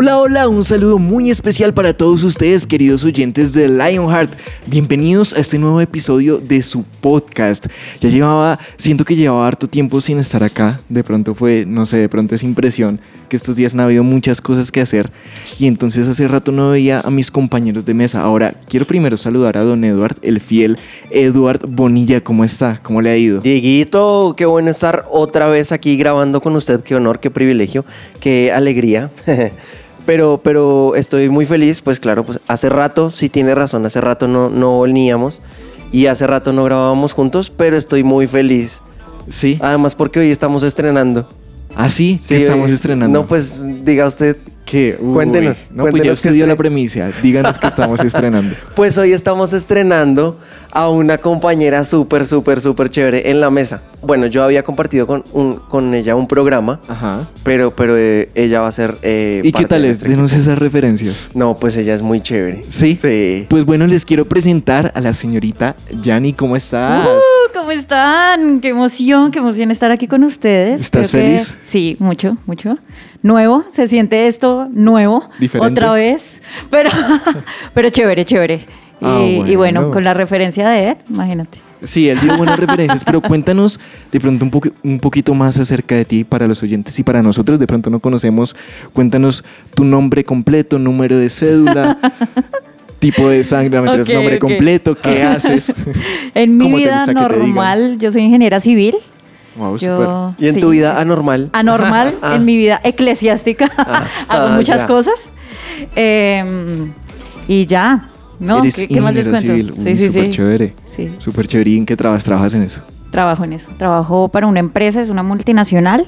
Hola, hola, un saludo muy especial para todos ustedes, queridos oyentes de Lionheart. Bienvenidos a este nuevo episodio de su podcast. Ya llevaba, siento que llevaba harto tiempo sin estar acá. De pronto fue, no sé, de pronto es impresión que estos días no ha habido muchas cosas que hacer. Y entonces hace rato no veía a mis compañeros de mesa. Ahora, quiero primero saludar a don Eduard, el fiel Eduard Bonilla. ¿Cómo está? ¿Cómo le ha ido? Dieguito, qué bueno estar otra vez aquí grabando con usted. Qué honor, qué privilegio, qué alegría. pero, pero estoy muy feliz, pues claro, pues hace rato, sí tiene razón, hace rato no, no veníamos y hace rato no grabábamos juntos, pero estoy muy feliz. Sí. Además porque hoy estamos estrenando. ¿Ah, sí? ¿Qué Sí, estamos hoy- estrenando? No, pues diga usted. ¿Qué? Uy, Cuéntenos, No, pues ya cuéntenos usted qué dio la premisa. Díganos que estamos estrenando. Pues hoy estamos estrenando a una compañera súper, súper, súper chévere en la mesa. Bueno, yo había compartido con, un, con ella un programa, Ajá. pero, pero eh, ella va a ser... eh, ¿Y qué tal de es? Denos esas referencias. No, pues ella es muy chévere. ¿Sí? Sí. Pues bueno, les quiero presentar a la señorita Yani. ¿Cómo estás? Uh, ¿Cómo están? Qué emoción, qué emoción estar aquí con ustedes. ¿Estás Creo que- feliz? Sí, mucho, mucho. Nuevo, se siente esto nuevo. Diferente. Otra vez. Pero, pero chévere, chévere. Y, Ah, y bueno, bueno. con la referencia de Ed, imagínate. Sí, él dio buenas referencias, pero cuéntanos de pronto un, poqu- un poquito más acerca de ti para los oyentes y para nosotros. De pronto no conocemos. Cuéntanos tu nombre completo, número de cédula, tipo de sangre, no, mentiras, Ok, nombre completo, qué haces. En mi ¿Cómo te vida normal, yo soy ingeniera civil. Wow, Yo, ¿Y en sí, tu vida sí. anormal? anormal Ah. en mi vida eclesiástica. Hago ah, muchas ya. cosas. Eh, y ya. ¿No? Eres ¿Qué, qué más les cuento? civil. Uy, sí, sí, súper sí. chévere. Sí. Súper chévere. ¿Y en qué trabajas? ¿Trabajas en eso? Trabajo en eso. Trabajo para una empresa, es una multinacional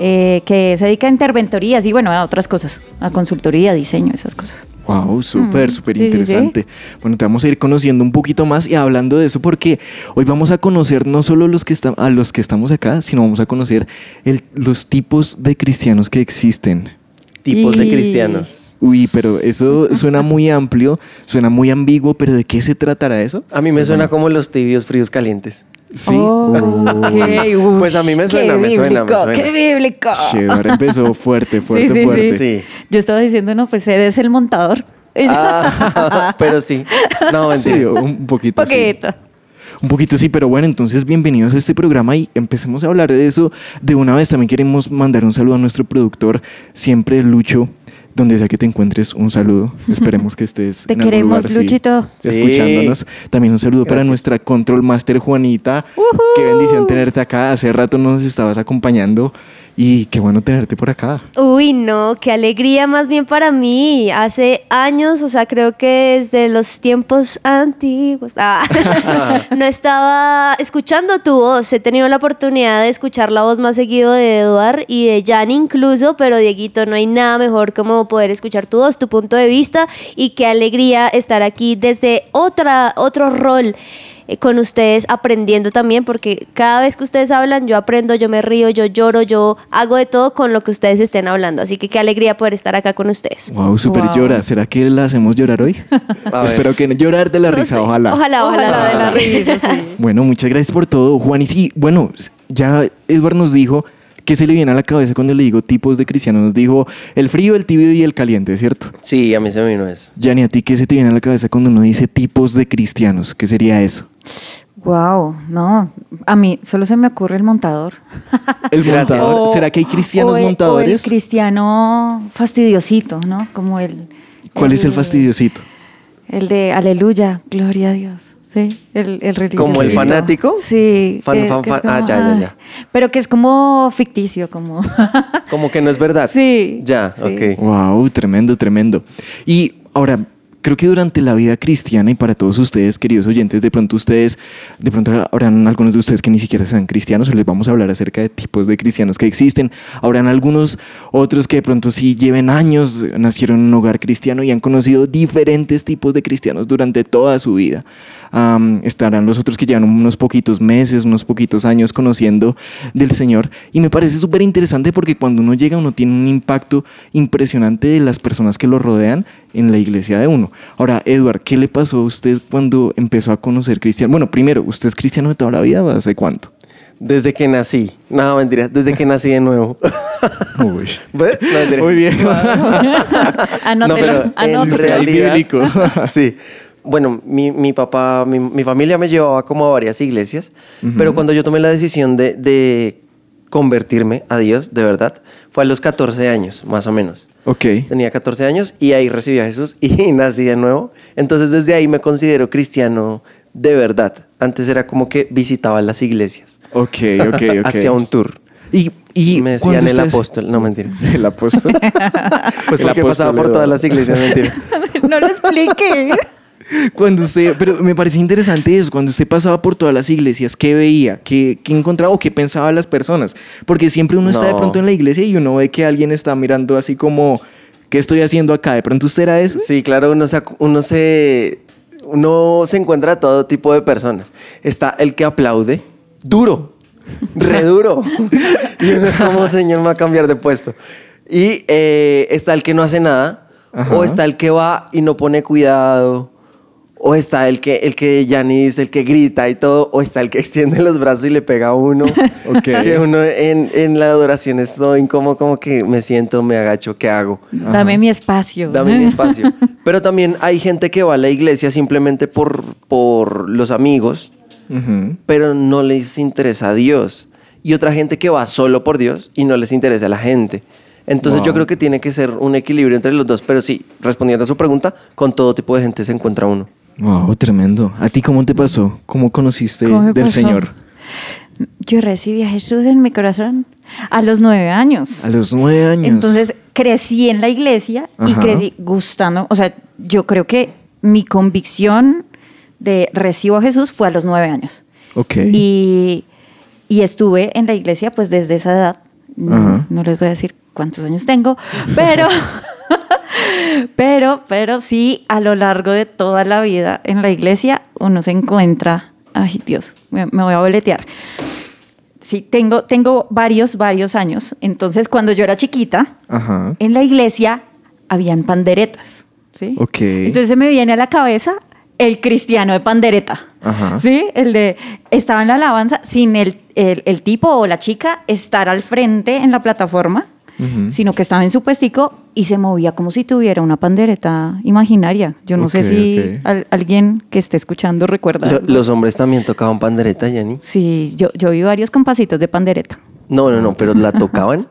eh, que se dedica a interventorías y bueno, a otras cosas, a consultoría, diseño, esas cosas. Wow, súper, Mm, súper sí, sí, sí. interesante. Bueno, te vamos a ir conociendo un poquito más y hablando de eso porque hoy vamos a conocer no solo los que están, a los que estamos acá, sino vamos a conocer el- los tipos de cristianos que existen. Tipos de cristianos. Uy, pero eso suena muy amplio, suena muy ambiguo, pero ¿de qué se tratará eso? A mí me suena como los tibios fríos calientes. Sí. Oh, uf, Pues a mí me suena, me suena, me bíblico, suena. ¡Qué bíblico! Chévere, empezó fuerte, fuerte, sí, sí, fuerte. Sí. Yo estaba diciendo, no, pues Ed es el montador. Ah, pero sí. No, Sí, mentira. un poquito. sí. Poquito. Un poquito sí, pero bueno, entonces bienvenidos a este programa y empecemos a hablar de eso de una vez. También queremos mandar un saludo a nuestro productor, siempre Lucho, donde sea que te encuentres, un saludo. Esperemos que estés. Te en algún queremos, lugar, Luchito. Sí. Escuchándonos. También un saludo para nuestra Control Master Juanita. Ujú. Qué bendición tenerte acá. Hace rato nos estabas acompañando y qué bueno tenerte por acá. Uy, no, qué alegría más bien para mí. Hace años, o sea, creo que desde los tiempos antiguos, ah, no estaba escuchando tu voz. He tenido la oportunidad de escuchar la voz más seguido de Eduard y de Jan incluso, pero Dieguito, no hay nada mejor como poder escuchar tu voz, tu punto de vista y qué alegría estar aquí desde otra, otro rol con ustedes aprendiendo también, porque cada vez que ustedes hablan, yo aprendo, yo me río, yo lloro, yo hago de todo con lo que ustedes estén hablando. Así que qué alegría poder estar acá con ustedes. Wow, super Wow. llora. ¿Será que la hacemos llorar hoy? Espero que no llorar de la No risa, sé. ojalá. Ojalá, ojalá. Ojalá de la risa, sí. Bueno, muchas gracias por todo, Juan. Y sí, bueno, ya Edward nos dijo que se le viene a la cabeza cuando le digo tipos de cristianos. Nos dijo el frío, el tibio y el caliente, ¿cierto? Sí, a mí se me vino eso. Yanni, ¿a ti qué se te viene a la cabeza cuando uno dice tipos de cristianos? ¿Qué sería eso? Wow, no, a mí solo se me ocurre el montador. El montador. O- ¿Será que hay cristianos o el- montadores? O el cristiano fastidiosito, ¿no? Como el... ¿Cuál es el fastidiosito? El de aleluya, gloria a Dios. Sí, el, el religioso. ¿Como el fanático? Sí. Fan, que- fan, que fan. Ah, ya, ya, ya. Pero que es como ficticio, como... Como que no es verdad. sí. Ya, sí. ok. Wow, tremendo, tremendo. Y ahora, creo que durante la vida cristiana y para todos ustedes, queridos oyentes, de pronto ustedes, de pronto habrán algunos de ustedes que ni siquiera sean cristianos, o les vamos a hablar acerca de tipos de cristianos que existen. Habrán algunos otros que de pronto sí lleven años, nacieron en un hogar cristiano y han conocido diferentes tipos de cristianos durante toda su vida. Estarán los otros que llevan unos poquitos meses, unos poquitos años conociendo del Señor. Y me parece súper interesante porque cuando uno llega uno tiene un impacto impresionante de las personas que lo rodean en la iglesia de uno. Ahora, Edward, ¿qué le pasó a usted cuando empezó a conocer cristiano? Bueno, primero, ¿usted es cristiano de toda la vida o hace cuánto? Desde que nací. No, mentira. Desde que nací de nuevo. Uy. No. Muy bien. Anótelo, No, pero en realidad- bíblico. sí. Bueno, mi, mi papá, mi, mi familia me llevaba como a varias iglesias, pero cuando yo tomé la decisión de, de convertirme a Dios, de verdad, fue a los 14 años, más o menos. Ok. Tenía 14 años y ahí recibí a Jesús y nací de nuevo. Entonces desde ahí me considero cristiano de verdad. Antes era como que visitaba las iglesias. Ok, ok, ok. Hacía un tour. Y, y me decían el ustedes- apóstol. No, mentira. El apóstol. Pues El porque pasaba por todas las iglesias, mentira. no lo explique. Cuando usted, pero me parece interesante eso, cuando usted pasaba por todas las iglesias, ¿qué veía? ¿Qué, qué encontraba o qué pensaban las personas? Porque siempre uno está de No. pronto en la iglesia y uno ve que alguien está mirando así como, ¿qué estoy haciendo acá? ¿De pronto usted era eso? Sí, claro, uno se, uno se, uno se encuentra a todo tipo de personas. Está el que aplaude, duro, re duro. y uno es como, señor, me va a cambiar de puesto. Y eh, está el que no hace nada, Ajá. o está el que va y no pone cuidado, o está el que, el que ya ni dice, el que grita y todo, o está el que extiende los brazos y le pega a uno. Ok. Que uno en, en la adoración estoy como, como que me siento, me agacho, ¿qué hago? Dame mi espacio. Dame mi espacio. Pero también hay gente que va a la iglesia simplemente por, por los amigos, pero no les interesa a Dios. Y otra gente que va solo por Dios y no les interesa a la gente. Entonces Wow. yo creo que tiene que ser un equilibrio entre los dos. Pero sí, respondiendo a su pregunta, con todo tipo de gente se encuentra uno. Wow, tremendo. ¿A ti cómo te pasó? ¿Cómo conociste ¿Cómo me del pasó? Señor? Yo recibí a Jesús en mi corazón a los nueve años. A los nueve años. Entonces crecí en la iglesia y crecí gustando. O sea, yo creo que mi convicción de recibo a Jesús fue a los nueve años. Ok. Y, y estuve en la iglesia pues desde esa edad. No, no les voy a decir cuántos años tengo, pero, pero, pero sí a lo largo de toda la vida en la iglesia uno se encuentra, ay Dios, me, me voy a boletear. Sí, tengo, tengo varios, varios años. Entonces, cuando yo era chiquita, Ajá. en la iglesia habían panderetas. ¿sí? Ok. Entonces se me viene a la cabeza el cristiano de pandereta. Ajá. ¿Sí? El de estaba en la alabanza sin el, el- el tipo o la chica estar al frente en la plataforma, Sino que estaba en su puestico y se movía como si tuviera una pandereta imaginaria. Yo no sé si al- alguien que esté escuchando recuerda. Lo- los hombres también tocaban pandereta, Yanni. Sí, yo, yo vi varios compasitos de pandereta. No, no, no, pero la tocaban.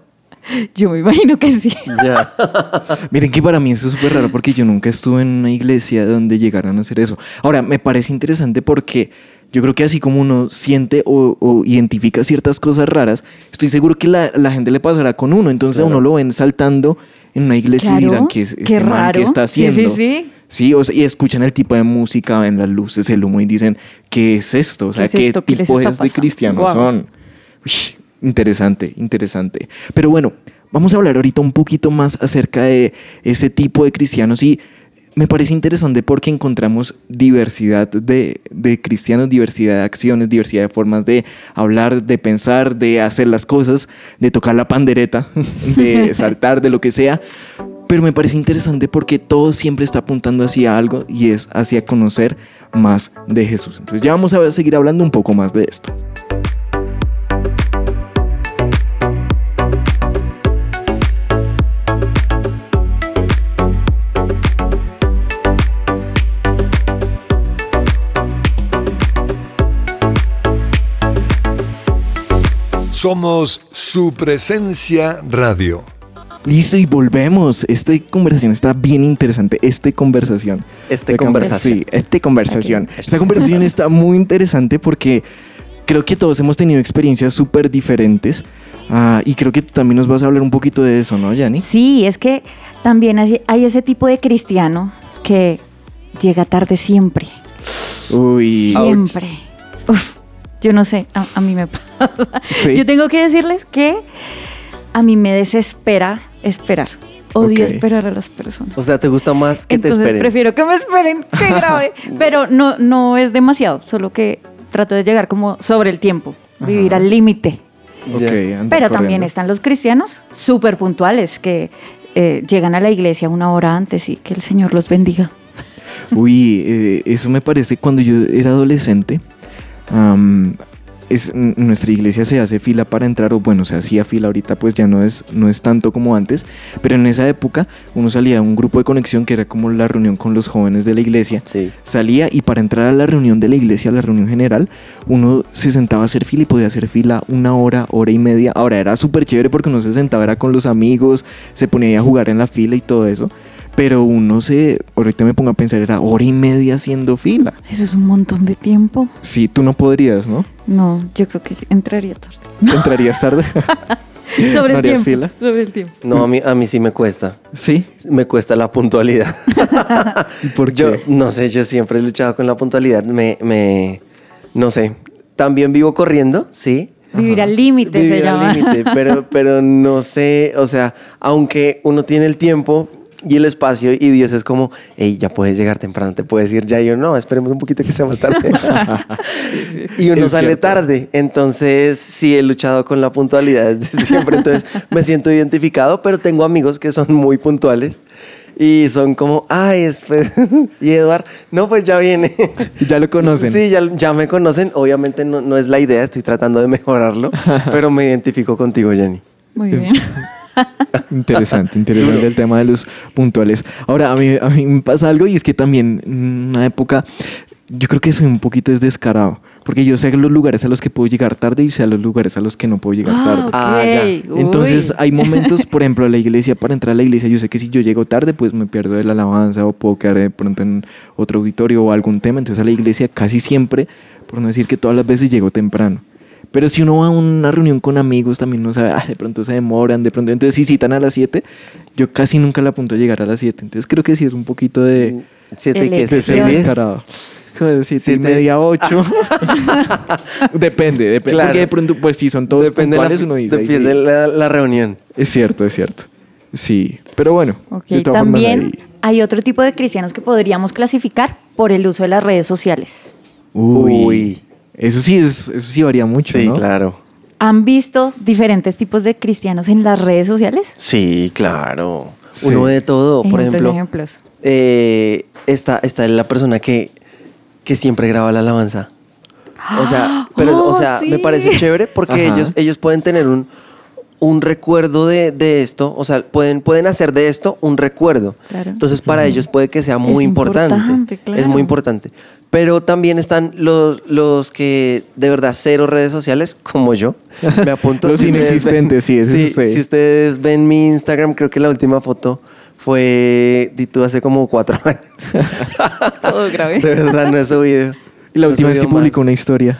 Yo me imagino que sí. ya. Miren que para mí eso es súper raro porque yo nunca estuve en una iglesia donde llegaran a hacer eso. Ahora, me parece interesante porque yo creo que así como uno siente o, o identifica ciertas cosas raras, estoy seguro que la, la gente le pasará con uno. Entonces a uno lo ven saltando en una iglesia y dirán que es este man raro. que está Sí, sí, haciendo. sí. Sí, o sea, y escuchan el tipo de música, ven las luces, el humo y dicen, ¿qué es esto? O sea, ¿Qué ¿qué, es esto? ¿Qué les tipo de cristianos son? Uy, interesante, interesante. Pero bueno, vamos a hablar ahorita un poquito más acerca de ese tipo de cristianos y me parece interesante porque encontramos diversidad de, de cristianos, diversidad de acciones, diversidad de formas de hablar, de pensar, de hacer las cosas, de tocar la pandereta, de saltar, de lo que sea. Pero me parece interesante porque todo siempre está apuntando hacia algo y es hacia conocer más de Jesús. Entonces ya vamos a seguir hablando un poco más de esto. Somos su presencia radio. Listo y volvemos. Esta conversación está bien interesante. Esta conversación. Con- conversación. Sí, esta conversación. Esta conversación está muy interesante porque creo que todos hemos tenido experiencias súper diferentes. ah, y creo que tú también nos vas a hablar un poquito de eso, ¿no, Yanni? Sí, es que también hay, hay ese tipo de cristiano que llega tarde siempre. Uy. Siempre. Uf, yo no sé, a, a mí me pasa. Sí. Yo tengo que decirles que a mí me desespera esperar. Odio esperar a las personas. O sea, ¿te gusta más que Entonces te esperen? prefiero que me esperen, que grave. Pero no, no es demasiado, solo que trato de llegar como sobre el tiempo, vivir al límite. Ok, Ya. anda Pero también están los cristianos súper puntuales que eh, llegan a la iglesia una hora antes y que el Señor los bendiga. Uy, eh, eso me parece cuando yo era adolescente. Am, es, nuestra iglesia se hace fila para entrar, o bueno, se hacía fila ahorita, pues ya no es, no es tanto como antes. Pero en esa época uno salía a un grupo de conexión que era como la reunión con los jóvenes de la iglesia. Sí. Salía y para entrar a la reunión de la iglesia, a la reunión general, uno se sentaba a hacer fila y podía hacer fila una hora, hora y media. Ahora era súper chévere porque uno se sentaba era con los amigos, se ponía ahí a jugar en la fila y todo eso. Pero uno se, ahorita me pongo a pensar, era hora y media haciendo fila. Eso es un montón de tiempo. Sí, tú no podrías, ¿no? No, yo creo que entraría tarde. Entrarías tarde. Sobre ¿No el tiempo. fila? Sobre el tiempo. No, a mí, a mí sí me cuesta. Sí. Me cuesta la puntualidad. ¿Por Yo, qué? no sé, yo siempre he luchado con la puntualidad. Me, me, no sé. También vivo corriendo, sí. Vivir al límite se Vivir al llama. límite, pero, pero no sé, o sea, aunque uno tiene el tiempo y el espacio y Dios es como, hey, ya puedes llegar temprano, te puedes ir ya. Y yo, no, esperemos un poquito que sea más tarde. y uno Es sale cierto. tarde. Entonces, sí, he luchado con la puntualidad desde siempre. Entonces, me siento identificado, pero tengo amigos que son muy puntuales. Y son como, ay, espera. y Eduard, no, pues ya viene. Ya lo conocen. Sí, ya, ya me conocen. Obviamente no, no es la idea, estoy tratando de mejorarlo, pero me identifico contigo, Jenny. Muy bien. Interesante, interesante el tema de los puntuales. Ahora, a mí, a mí me pasa algo y es que también en una época, yo creo que soy un poquito es descarado. Porque yo sé los lugares a los que puedo llegar tarde y sé a los lugares a los que no puedo llegar tarde. ok. Ah, ya. Uy. Entonces hay momentos, por ejemplo, a la iglesia, para entrar a la iglesia, yo sé que si yo llego tarde, pues me pierdo de la alabanza o puedo quedar de pronto en otro auditorio o algún tema. Entonces a la iglesia casi siempre, por no decir que todas las veces llego temprano. Pero si uno va a una reunión con amigos, también no sabe, ah, de pronto se demoran, de pronto. Entonces si citan a las 7, yo casi nunca la apunto a llegar a las 7. Entonces creo que sí es un poquito de... Siete y que diez. descarado. Joder, siete y media, ocho. depende, depende. Claro. Porque de pronto, pues si son todos Depende, de la, uno dice. "Ay, depende sí". la, la reunión. Es cierto, es cierto. Sí, pero bueno. Ok, de todas formas, También ahí- hay otro tipo de cristianos que podríamos clasificar por el uso de las redes sociales. Uy, Uy. Eso sí es, eso sí varía mucho, sí, ¿no? claro. ¿Han visto diferentes tipos de cristianos en las redes sociales? Sí, claro. Sí. Uno de todo. Por ejemplo, ejemplos. eh, está, está la persona que, que siempre graba la alabanza. O sea, pero, o Oh, sea, sí. me parece chévere porque Ajá. ellos, ellos pueden tener un, un recuerdo de, de esto, o sea, pueden, pueden hacer de esto un recuerdo. Claro. Entonces, para ellos puede que sea muy Es importante. importante, claro. Es muy importante. Pero también están los, los que de verdad cero redes sociales, como yo. Me apunto. Los ustedes ven- inexistentes, sí, ese es sí, usted. Si ustedes ven mi Instagram, creo que la última foto fue, di tú, hace como cuatro años. Todo grave. De verdad, no he subido. Y la No última vez que publicó una historia.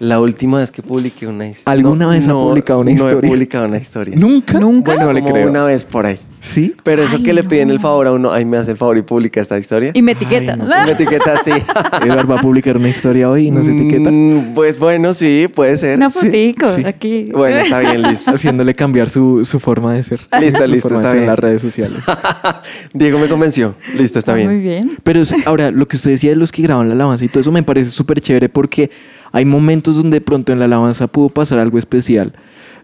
La última vez que publiqué una historia. ¿Alguna vez ha publicado una No historia? he publicado una historia. ¿Nunca? ¿Nunca? Bueno, No le como creo. una vez por ahí. ¿Sí? Pero eso Ay, que le piden el no. favor a uno, ahí me hace el favor y publica esta historia. Y me etiquetan. no. Y me etiqueta así. Edward va a publicar una historia hoy y nos etiqueta. Mm, Pues bueno, sí, puede ser. Una Sí. fotico sí. aquí. Bueno, está bien, listo. Haciéndole cambiar su, su forma de ser. Listo, Su listo, de está ser en bien. las redes sociales. Diego me convenció. Listo, está Ah, bien. Muy bien. Pero sí, ahora, lo que usted decía de los que graban la alabanza y todo eso me parece súper chévere porque hay momentos donde de pronto en la alabanza pudo pasar algo especial,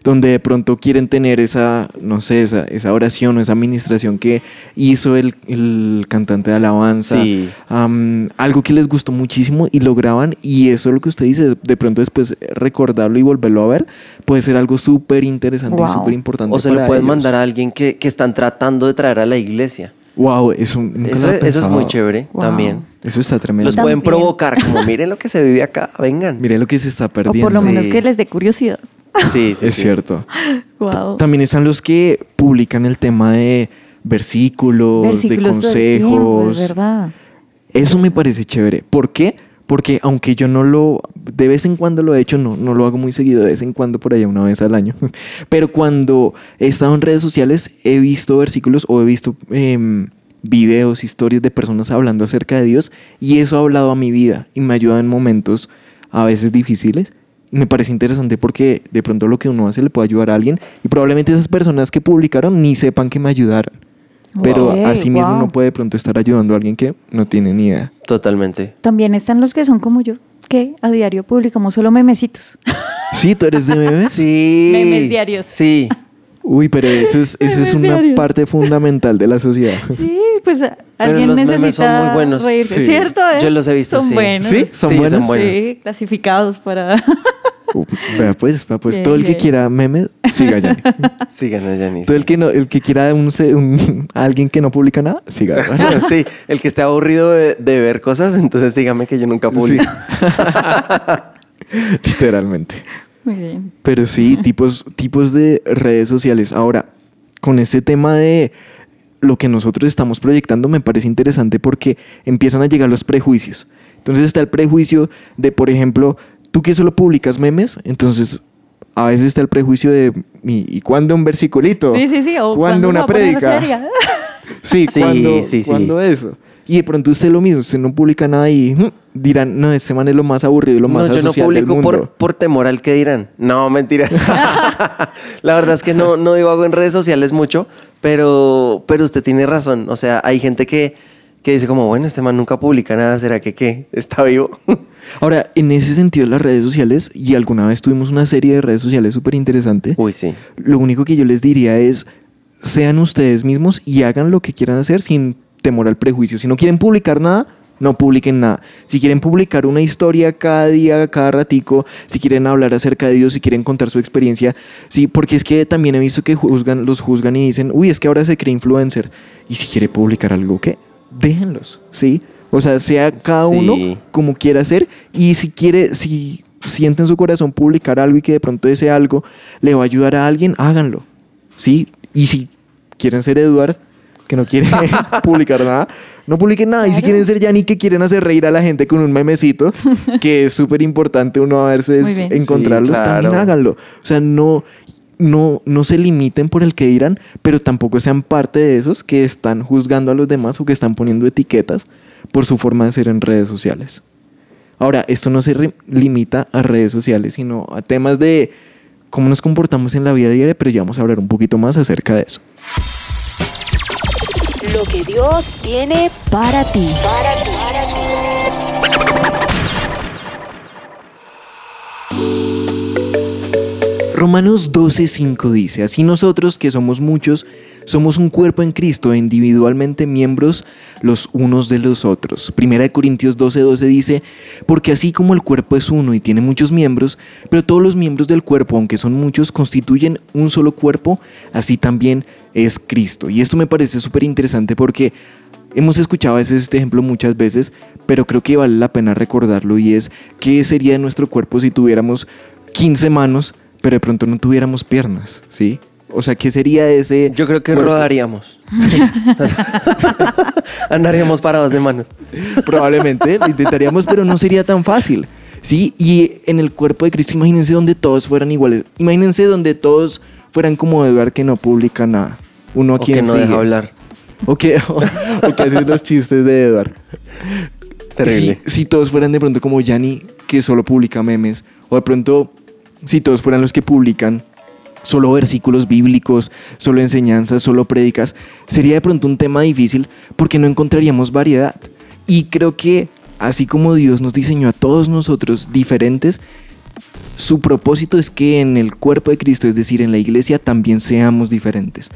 donde de pronto quieren tener esa, no sé, esa, esa oración o esa administración que hizo el, el cantante de alabanza, Sí. am, algo que les gustó muchísimo y lo graban y eso es lo que usted dice, de pronto después recordarlo y volverlo a ver puede ser algo súper interesante y súper importante. O se lo pueden ellos. mandar a alguien que, que están tratando de traer a la iglesia. Wow, eso, nunca Eso, lo había eso es muy chévere Wow. también. Eso está tremendo. Los pueden provocar, como miren lo que se vive acá, vengan. Mire lo que se está O perdiendo. por lo menos Sí. que les dé curiosidad. Sí, sí, es sí. cierto. Wow. También están los que publican el tema de versículos, Versículos de todo el tiempo, consejos. es verdad. Eso me parece chévere. ¿Por qué? Porque aunque yo no lo, de vez en cuando lo he hecho, no, no lo hago muy seguido, de vez en cuando por allá una vez al año. Pero cuando he estado en redes sociales he visto versículos o he visto em, videos, historias de personas hablando acerca de Dios y eso ha hablado a mi vida y me ayuda en momentos a veces difíciles. Y me parece interesante porque de pronto lo que uno hace le puede ayudar a alguien y probablemente esas personas que publicaron ni sepan que me ayudaron. Pero Ok, así mismo wow. uno puede de pronto estar ayudando a alguien que no tiene ni idea. Totalmente. También están los que son como yo, que a diario publicamos solo memecitos. Sí, tú eres de memes. Sí. Memes diarios. Sí. Uy, pero eso es, eso es Memes una diarios. parte fundamental de la sociedad. Sí, pues a- Pero alguien los memes necesita son muy buenos. reírse, Sí. ¿cierto? eh? Yo los he visto, Son sí. buenos. ¿Sí? ¿Son Sí, buenos? son buenos. Sí, clasificados para... Vea pues, vea pues Bien, todo el que quiera memes, siga ya. Sigan a Yanis. Todo el que no, el que quiera un, un- alguien que no publica nada, siga. sí, el que esté aburrido de, de ver cosas, entonces sígame que yo nunca publico. Literalmente. Muy bien. Pero sí, tipos, tipos de redes sociales. Ahora, con este tema de lo que nosotros estamos proyectando, me parece interesante porque empiezan a llegar los prejuicios. Entonces está el prejuicio de, por ejemplo, tú que solo publicas memes, entonces a veces está el prejuicio de, ¿y, cuándo un versiculito? Sí, sí, sí. O ¿Cuándo cuando una prédica? Sí, Sí, ¿cuándo, sí, sí. cuándo eso? Y de pronto usted lo mismo, usted no publica nada y mm, dirán, no, este man es lo más aburrido y lo más No, yo no publico por, por temor al que dirán. No, mentira. La verdad es que no, no divago en redes sociales mucho, pero, pero usted tiene razón. O sea, hay gente que, que dice como, bueno, este man nunca publica nada, ¿será que qué? ¿Está vivo? Ahora, en ese sentido, las redes sociales, y alguna vez tuvimos una serie de redes sociales súper interesante, Uy, sí. lo único que yo les diría es, sean ustedes mismos y hagan lo que quieran hacer sin temor al prejuicio. Si no quieren publicar nada, no publiquen nada. Si quieren publicar una historia cada día, cada ratico, si quieren hablar acerca de Dios, si quieren contar su experiencia, sí, porque es que también he visto que juzgan, los juzgan y dicen, uy, es que ahora se cree influencer. Y si quiere publicar algo, ¿qué? Déjenlos, ¿sí? O sea, sea cada Sí. uno como quiera hacer y si quiere, si siente en su corazón publicar algo y que de pronto ese algo le va a ayudar a alguien, háganlo, ¿sí? Y si quieren ser Eduard, que no quiere publicar nada, no publiquen nada. Y si quieren ser Yanni, que quieren hacer reír a la gente con un memecito, que es súper importante uno a bien. encontrarlos, Sí, también háganlo. O sea, no, no, no se limiten por el que dirán, pero tampoco sean parte de esos que están juzgando a los demás o que están poniendo etiquetas por su forma de ser en redes sociales. Ahora, esto no se limita a redes sociales, sino a temas de cómo nos comportamos en la vida diaria, pero ya vamos a hablar un poquito más acerca de eso. Lo que Dios tiene Para ti. Romanos 12:5 dice, así nosotros que somos muchos, somos un cuerpo en Cristo individualmente miembros los unos de los otros. Primera de Corintios 12:12 dice, porque así como el cuerpo es uno y tiene muchos miembros, pero todos los miembros del cuerpo, aunque son muchos, constituyen un solo cuerpo, así también es Cristo. Y esto me parece súper interesante porque Hemos escuchado a veces este ejemplo muchas veces, pero creo que vale la pena recordarlo y es qué sería de nuestro cuerpo si tuviéramos 15 manos, pero de pronto no tuviéramos piernas, ¿sí? O sea, ¿qué sería ese Yo creo que cuerpo? rodaríamos. Andaríamos parados de manos. Probablemente lo intentaríamos, pero no sería tan fácil, ¿sí? Y en el cuerpo de Cristo, imagínense donde todos fueran iguales. Imagínense donde todos fueran como Eduard que no publica nada. Uno a O quien que no sigue. deja hablar. O que, o, o que haces los chistes de Eduard. Terrible. Si, si todos fueran de pronto como Yanni, que solo publica memes, o de pronto si todos fueran los que publican solo versículos bíblicos, solo enseñanzas, solo prédicas, sería de pronto un tema difícil porque no encontraríamos variedad. Y creo que así como Dios nos diseñó a todos nosotros diferentes, su propósito es que en el cuerpo de Cristo, es decir, en la iglesia, también seamos diferentes.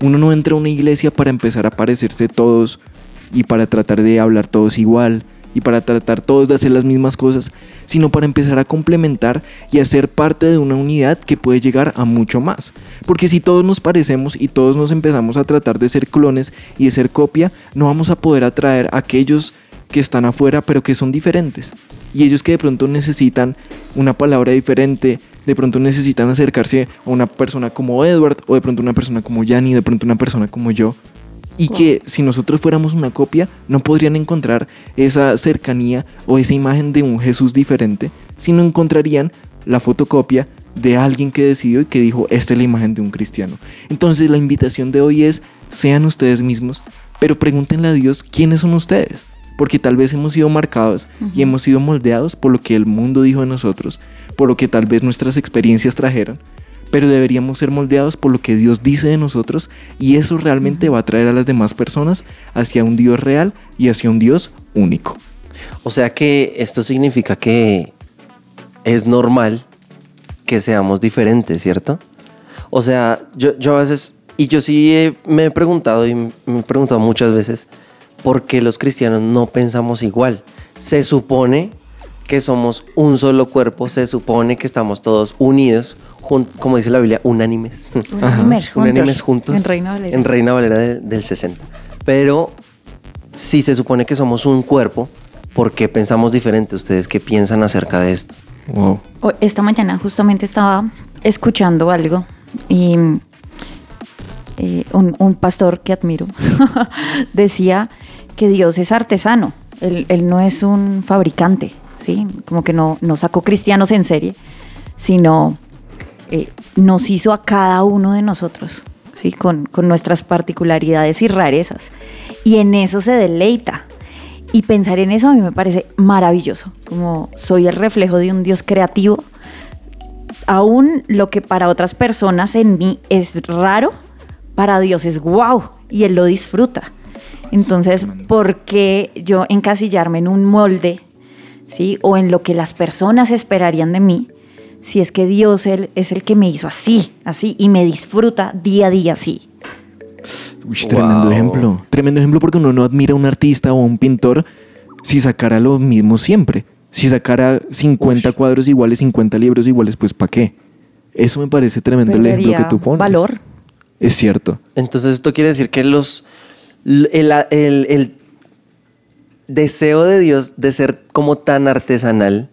Uno no entra a una iglesia para empezar a parecerse todos y para tratar de hablar todos igual y para tratar todos de hacer las mismas cosas, sino para empezar a complementar y a ser parte de una unidad que puede llegar a mucho más. Porque si todos nos parecemos y todos nos empezamos a tratar de ser clones y de ser copia, no vamos a poder atraer a aquellos que están afuera pero que son diferentes. Y ellos que de pronto necesitan una palabra diferente, de pronto necesitan acercarse a una persona como Edward o de pronto una persona como Yanni, de pronto una persona como yo. Y que si nosotros fuéramos una copia, no podrían encontrar esa cercanía o esa imagen de un Jesús diferente, sino encontrarían la fotocopia de alguien que decidió y que dijo, esta es la imagen de un cristiano. Entonces la invitación de hoy es, sean ustedes mismos, Pero pregúntenle a Dios quiénes son ustedes. Porque tal vez hemos sido marcados y hemos sido moldeados por lo que el mundo dijo de nosotros, por lo que tal vez nuestras experiencias trajeron. Pero deberíamos ser moldeados por lo que Dios dice de nosotros y eso realmente va a traer a las demás personas hacia un Dios real y hacia un Dios único. O sea que esto significa que es normal que seamos diferentes, ¿cierto? O sea, yo, yo a veces, y yo sí he- me he preguntado y me he preguntado muchas veces, ¿por qué los cristianos no pensamos igual? Se supone que somos un solo cuerpo, se supone que estamos todos unidos, como dice la Biblia, unánimes. Unánimes juntos. Unánimes juntos. En Reina Valera. En Reina Valera de- del 60. Pero si se supone que somos un cuerpo, ¿por qué pensamos diferente? ¿Ustedes qué piensan acerca de esto? Wow. Esta mañana justamente estaba escuchando algo y eh, un, un pastor que admiro decía que Dios es artesano, él, él no es un fabricante, ¿sí? Como que no, no sacó cristianos en serie, sino eh, nos hizo a cada uno de nosotros, ¿sí? Con, con nuestras particularidades y rarezas. Y en eso se deleita. Y pensar en eso a mí me parece maravilloso, como soy el reflejo de un Dios creativo. Aún lo que para otras personas en mí es raro, para Dios es wow y Él lo disfruta. Entonces, ¿por qué yo encasillarme en un molde, sí, o en lo que las personas esperarían de mí, si es que Dios él, es el que me hizo así, así y me disfruta día a día así? Uy, tremendo Wow. ejemplo. Tremendo ejemplo porque uno no admira a un artista o a un pintor si sacara lo mismo siempre. Si sacara 50 cuadros iguales, 50 libros iguales, pues ¿para qué? Eso me parece tremendo el ejemplo que tú pones. valor. Es cierto. Entonces esto quiere decir que los el, el- el deseo de Dios de ser como tan artesanal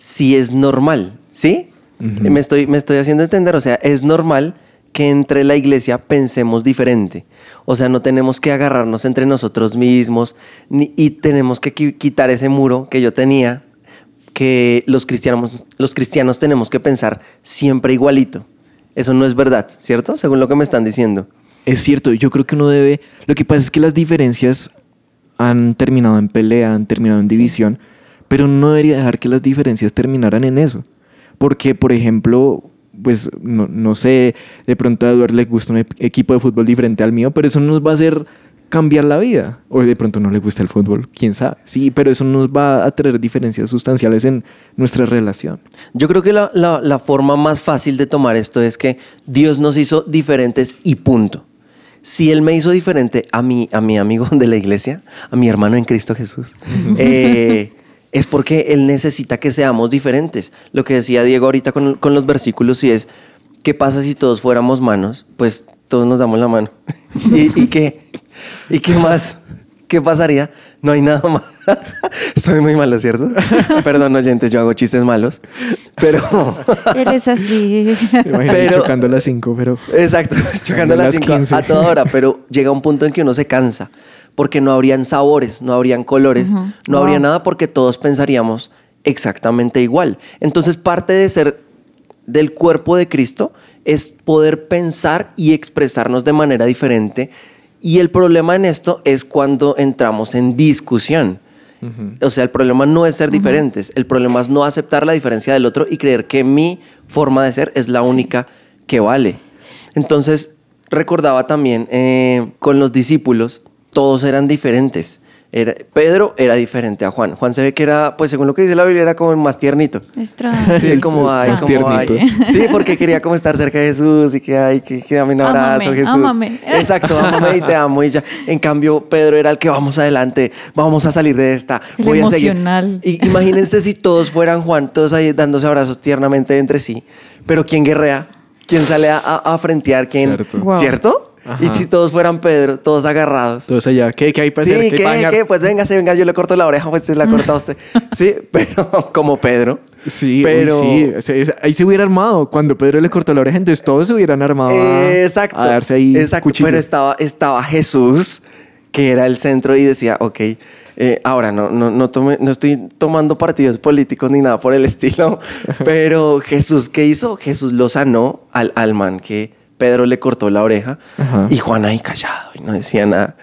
sí es normal, ¿sí? Me, estoy, me estoy haciendo entender, o sea, es normal que entre la iglesia pensemos diferente. O sea, no tenemos que agarrarnos entre nosotros mismos ni- y tenemos que qui- quitar ese muro que yo tenía, que los cristianos, los cristianos tenemos que pensar siempre igualito. Eso no es verdad, ¿cierto? Según lo que me están diciendo. Es cierto, yo creo que uno debe... Lo que pasa es que las diferencias han terminado en pelea, han terminado en división, pero no debería dejar que las diferencias terminaran en eso. Porque, por ejemplo, pues no, no sé, de pronto a Eduardo le gusta un equipo de fútbol diferente al mío, pero eso nos va a hacer cambiar la vida. O de pronto no le gusta el fútbol, quién sabe. Sí, pero eso nos va a traer diferencias sustanciales en nuestra relación. Yo creo que la, la- la forma más fácil de tomar esto es que Dios nos hizo diferentes y punto. Si Él me hizo diferente a mi, a mi amigo de la iglesia, a mi hermano en Cristo Jesús, eh, es porque Él necesita que seamos diferentes. Lo que decía Diego ahorita con, con los versículos y es, ¿qué pasa si todos fuéramos manos? Pues todos nos damos la mano. ¿Y, y qué? ¿Y qué más? ¿Qué pasaría? No hay nada más. Soy muy malo, ¿cierto? Perdón, oyentes, yo hago chistes malos. Pero. Eres así. Me imagino Pero- chocando a las 5, pero... Exacto, chocando las las 5 15. a toda hora, pero llega un punto en que uno se cansa, porque no habrían sabores, no habrían colores, no habría nada porque todos pensaríamos exactamente igual. Entonces, parte de ser del cuerpo de Cristo es poder pensar y expresarnos de manera diferente. Y el problema en esto es cuando entramos en discusión. O sea, el problema no es ser diferentes, el problema es no aceptar la diferencia del otro y creer que mi forma de ser es la única que vale. Entonces, recordaba también eh, con los discípulos, todos eran diferentes. Era- Pedro era diferente a Juan. Juan se ve que era, pues según lo que dice la Biblia, era como el más tiernito. Extra. Sí, como ay, como ay. Sí, porque quería como estar cerca de Jesús y que ay, que, que dame un abrazo, Ámame, Jesús. ámame. Exacto, ámame y te amo y ya. En cambio, Pedro era el que vamos adelante, vamos a salir de esta, El voy a seguir. emocional. Y imagínense si todos fueran Juan, todos ahí dándose abrazos tiernamente entre sí, pero ¿quién guerrea? ¿Quién sale a, a- a frentear? ¿Quién? Cierto. Wow. ¿Cierto? Ajá. Y si todos fueran Pedro, todos agarrados. Todos allá, ¿qué, qué hay para Sí, hacer? ¿qué, hay para qué? Pues venga, venga, yo le corto la oreja, pues se la corta a usted. Sí, pero como Pedro. Sí, pero... sí. ahí se hubiera armado. Cuando Pedro le cortó la oreja, entonces todos se hubieran armado Exacto. a darse ahí Exacto. cuchillo. Pero estaba, estaba Jesús, que era el centro, y decía, ok, eh, ahora no, no, no, tome- no estoy tomando partidos políticos ni nada por el estilo, pero Jesús, ¿qué hizo? Jesús lo sanó al, al man que Pedro le cortó la oreja Ajá. y Juan ahí callado y no decía nada.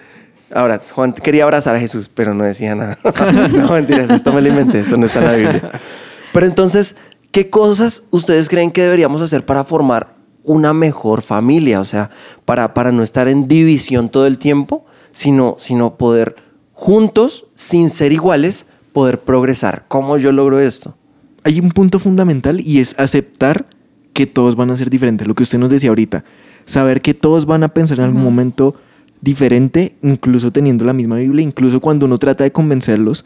Ahora, Juan quería abrazar a Jesús, pero no decía nada. no, mentiras, esto me lo inventé, esto no está en la Biblia. Pero entonces, ¿qué cosas ustedes creen que deberíamos hacer para formar una mejor familia? O sea, para, para no estar en división todo el tiempo, sino, sino poder juntos, sin ser iguales, poder progresar. ¿Cómo yo logro esto? Hay un punto fundamental y es aceptar que todos van a ser diferentes. Lo que usted nos decía ahorita. Saber que todos van a pensar en algún momento diferente, incluso teniendo la misma Biblia, incluso cuando uno trata de convencerlos.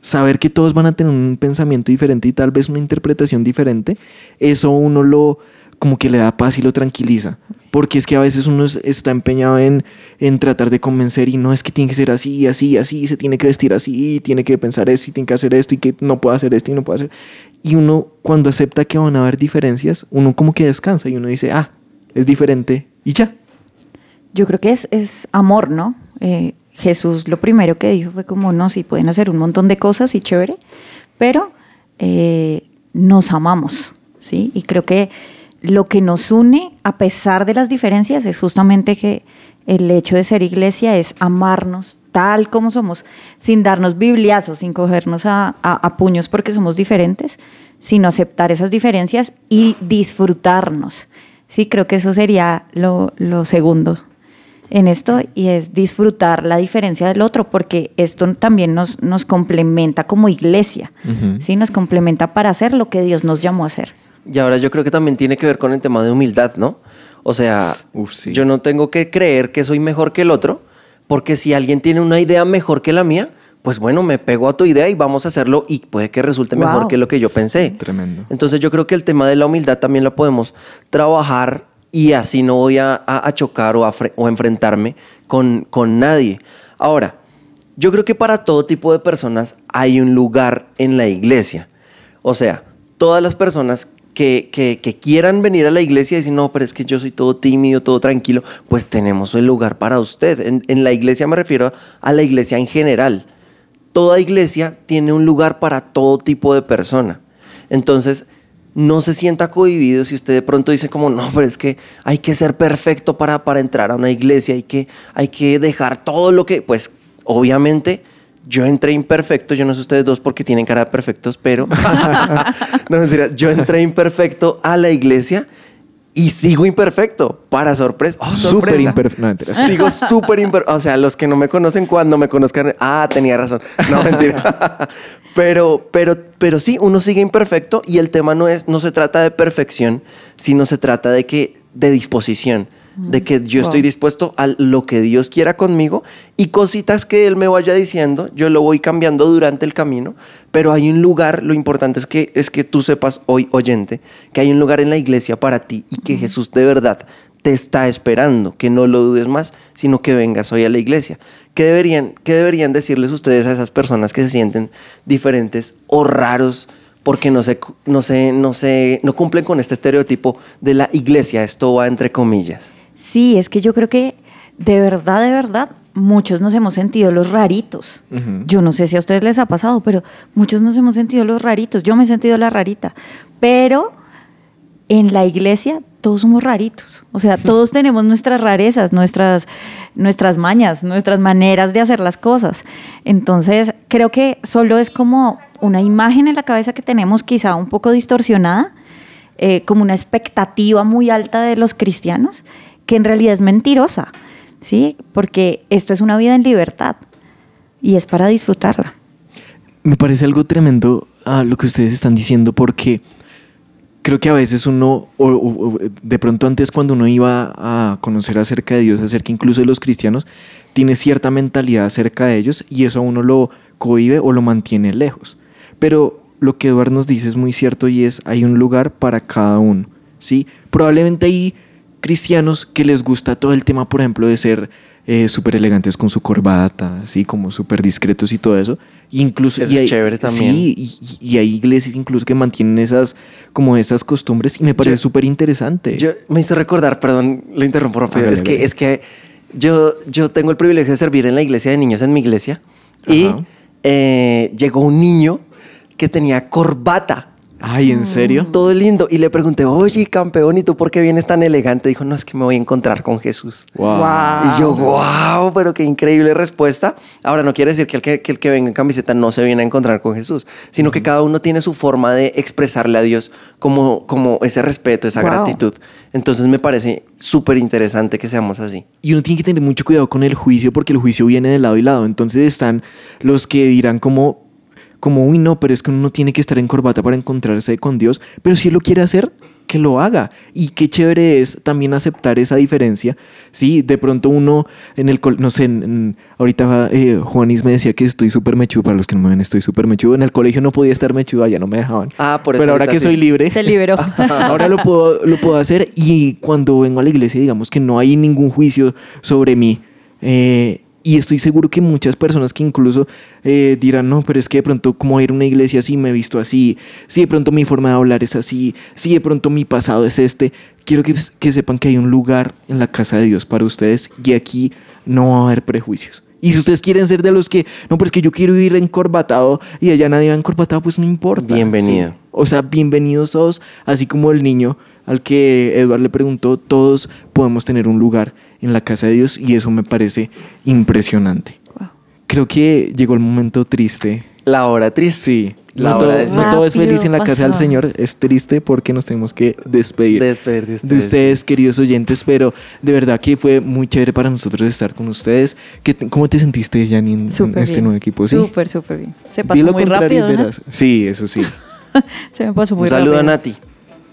Saber que todos van a tener un pensamiento diferente y tal vez una interpretación diferente, eso uno lo como que le da paz y lo tranquiliza. Porque es que a veces uno es- está empeñado en, en tratar de convencer y no es que tiene que ser así, así, así, se tiene que vestir así, y tiene que pensar esto y tiene que hacer esto y que no puede hacer esto y no puede hacer. Y uno cuando acepta que van a haber diferencias, uno como que descansa y uno dice, ah, es diferente y ya. Yo creo que es, es amor, ¿no? Eh, Jesús lo primero que dijo fue como, no, sí, pueden hacer un montón de cosas y chévere, pero eh, nos amamos, ¿sí? Y creo que lo que nos une, a pesar de las diferencias, es justamente que el hecho de ser iglesia es amarnos tal como somos, sin darnos bibliazos, sin cogernos a, a- a puños porque somos diferentes, sino aceptar esas diferencias y disfrutarnos. Sí, creo que eso sería lo, lo segundo en esto y es disfrutar la diferencia del otro, porque esto también nos, nos complementa como iglesia, Ujú. ¿sí? nos complementa para hacer lo que Dios nos llamó a hacer. Y ahora yo creo que también tiene que ver con el tema de humildad, ¿no? O sea, Uf, sí. yo no tengo que creer que soy mejor que el otro, porque si alguien tiene una idea mejor que la mía, pues bueno, me pego a tu idea y vamos a hacerlo y puede que resulte mejor que lo que yo pensé. Tremendo. Entonces yo creo que el tema de la humildad también lo podemos trabajar y así no voy a, a- a chocar o a, fre- o a enfrentarme con, con nadie. Ahora, yo creo que para todo tipo de personas hay un lugar en la iglesia. O sea, todas las personas que, quieran venir a la iglesia y decir, no, pero es que yo soy todo tímido, todo tranquilo, pues tenemos el lugar para usted. En, en la iglesia me refiero a la iglesia en general. Toda iglesia tiene un lugar para todo tipo de persona. Entonces, no se sienta cohibido si usted de pronto dice como, no, pero es que hay que ser perfecto para, para entrar a una iglesia, hay que, hay que dejar todo lo que, pues obviamente yo entré imperfecto, yo no sé ustedes dos porque tienen cara de perfectos, pero no mentira, yo entré imperfecto a la iglesia y sigo imperfecto, para sorpresa. Oh, Súper sorpresa. imperfecto. No. Sigo súper imperfecto. O sea, los que no me conocen cuando me conozcan. Ah, tenía razón. No, mentira. pero, pero, pero sí, uno sigue imperfecto y el tema no es, no se trata de perfección, sino se trata de que, de disposición. De que yo estoy dispuesto a lo que Dios quiera conmigo y cositas que Él me vaya diciendo, yo lo voy cambiando durante el camino, pero hay un lugar, lo importante es que, es que tú sepas hoy, oyente, que hay un lugar en la iglesia para ti y que Jesús de verdad te está esperando, que no lo dudes más, sino que vengas hoy a la iglesia. ¿Qué deberían, qué deberían decirles ustedes a esas personas que se sienten diferentes o raros porque no se, no se, no se, no cumplen con este estereotipo de la iglesia? Esto va entre comillas. Sí, es que yo creo que de verdad, de verdad, muchos nos hemos sentido los raritos. Yo no sé si a ustedes les ha pasado, pero muchos nos hemos sentido los raritos. Yo me he sentido la rarita. Pero en la iglesia todos somos raritos. O sea, todos tenemos nuestras rarezas, nuestras, nuestras mañas, nuestras maneras de hacer las cosas. Entonces, creo que solo es como una imagen en la cabeza que tenemos quizá un poco distorsionada, eh, como una expectativa muy alta de los cristianos, que en realidad es mentirosa, ¿sí? Porque esto es una vida en libertad y es para disfrutarla. Me parece algo tremendo a lo que ustedes están diciendo porque creo que a veces uno, de pronto antes cuando uno iba a conocer acerca de Dios, acerca incluso de los cristianos, tiene cierta mentalidad acerca de ellos y eso a uno lo cohibe o lo mantiene lejos. Pero lo que Eduardo nos dice es muy cierto y es, hay un lugar para cada uno, ¿sí? Probablemente hay cristianos que les gusta todo el tema, por ejemplo, de ser súper elegantes con su corbata, así como súper discretos y todo eso. Y incluso, Eso y es hay- chévere también. Sí, y, y hay iglesias incluso que mantienen esas, como esas costumbres y me parece súper interesante. Yo me hice recordar, perdón, lo interrumpo rápido. Es que, es que yo, yo tengo el privilegio de servir en la iglesia de niños en mi iglesia. Y eh, llegó un niño que tenía corbata. Ay, ¿en serio? Todo lindo. Y le pregunté, oye, campeón, ¿y tú por qué vienes tan elegante? Dijo, no, es que me voy a encontrar con Jesús. Wow. Y yo, wow, pero qué increíble respuesta. Ahora, no quiere decir que el que, que el que venga en camiseta no se viene a encontrar con Jesús, sino que cada uno tiene su forma de expresarle a Dios como, como ese respeto, esa Wow. gratitud. Entonces me parece súper interesante que seamos así. Y uno tiene que tener mucho cuidado con el juicio porque el juicio viene de lado y lado. Entonces están los que dirán como, como, uy, no, pero es que uno no tiene que estar en corbata para encontrarse con Dios. Pero si él lo quiere hacer, que lo haga. Y qué chévere es también aceptar esa diferencia. Sí, de pronto uno en el, no sé, en- en- ahorita eh, Juanis me decía que estoy súper mechudo. Para los que no me ven, estoy súper mechudo. En el colegio no podía estar mechudo, allá no me dejaban. Ah, por eso Pero ahora que sí. soy libre. Se liberó. Ahora lo puedo, lo puedo hacer y cuando vengo a la iglesia, digamos que no hay ningún juicio sobre mí. Eh, y estoy seguro que muchas personas que incluso eh, dirán, no, pero es que de pronto como ir a una iglesia así me he visto así, si de pronto mi forma de hablar es así, si de pronto mi pasado es este, quiero que, que sepan que hay un lugar en la casa de Dios para ustedes y aquí no va a haber prejuicios. Y si ustedes quieren ser de los que, no, pero es que yo quiero ir encorbatado y allá nadie va encorbatado, pues no importa. Bienvenido. Sí. O sea, bienvenidos todos, así como el niño al que Edward le preguntó, todos podemos tener un lugar en la casa de Dios y eso me parece impresionante. Wow. Creo que llegó el momento triste. La hora triste. Sí, La no, hora todo, de no todo es feliz en la casa del. Señor, es triste porque nos tenemos que despedir Despedir de ustedes. de ustedes, queridos oyentes, pero de verdad que fue muy chévere para nosotros estar con ustedes. ¿Qué ¿Cómo te sentiste, Janine, en, en Súper este bien. nuevo equipo? ¿Sí? Súper, súper bien. Se pasó lo muy rápido, ¿no? Sí, eso sí. Se me pasó Un muy saludo rápido. a Nati.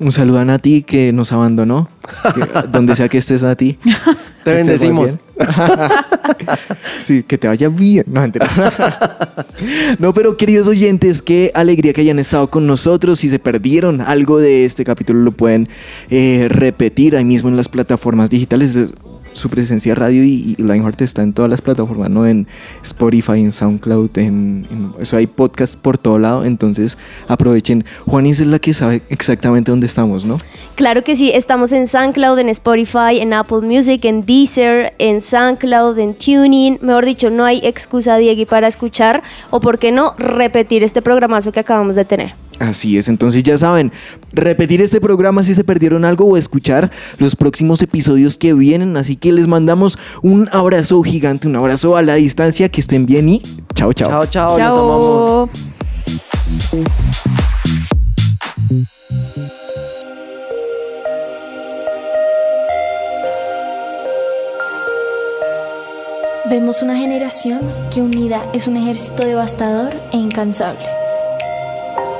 Un saludo a Nati que nos abandonó. Que- donde sea que estés, Nati. Te bendecimos. sí, que te vaya bien. No, no, pero queridos oyentes, qué alegría que hayan estado con nosotros. Si se perdieron algo de este capítulo, lo pueden eh, repetir ahí mismo en las plataformas digitales. Su presencia radio y, y Lionheart está en todas las plataformas, ¿no? En Spotify, en SoundCloud, en, eso hay podcast por todo lado. Entonces aprovechen. Juanis es la que sabe exactamente dónde estamos, ¿no? Claro que sí, estamos en SoundCloud, en Spotify, en Apple Music, en Deezer, en SoundCloud, en Tuning. Mejor dicho, no hay excusa, Diegui, para escuchar o, por qué no, repetir este programazo que acabamos de tener. Así es, entonces ya saben, repetir este programa si se perdieron algo o escuchar los próximos episodios que vienen. Así que les mandamos un abrazo gigante, un abrazo a la distancia, que estén bien y chao, chao. Chao, chao, los amamos. Chao. Vemos una generación que unida es un ejército devastador e incansable.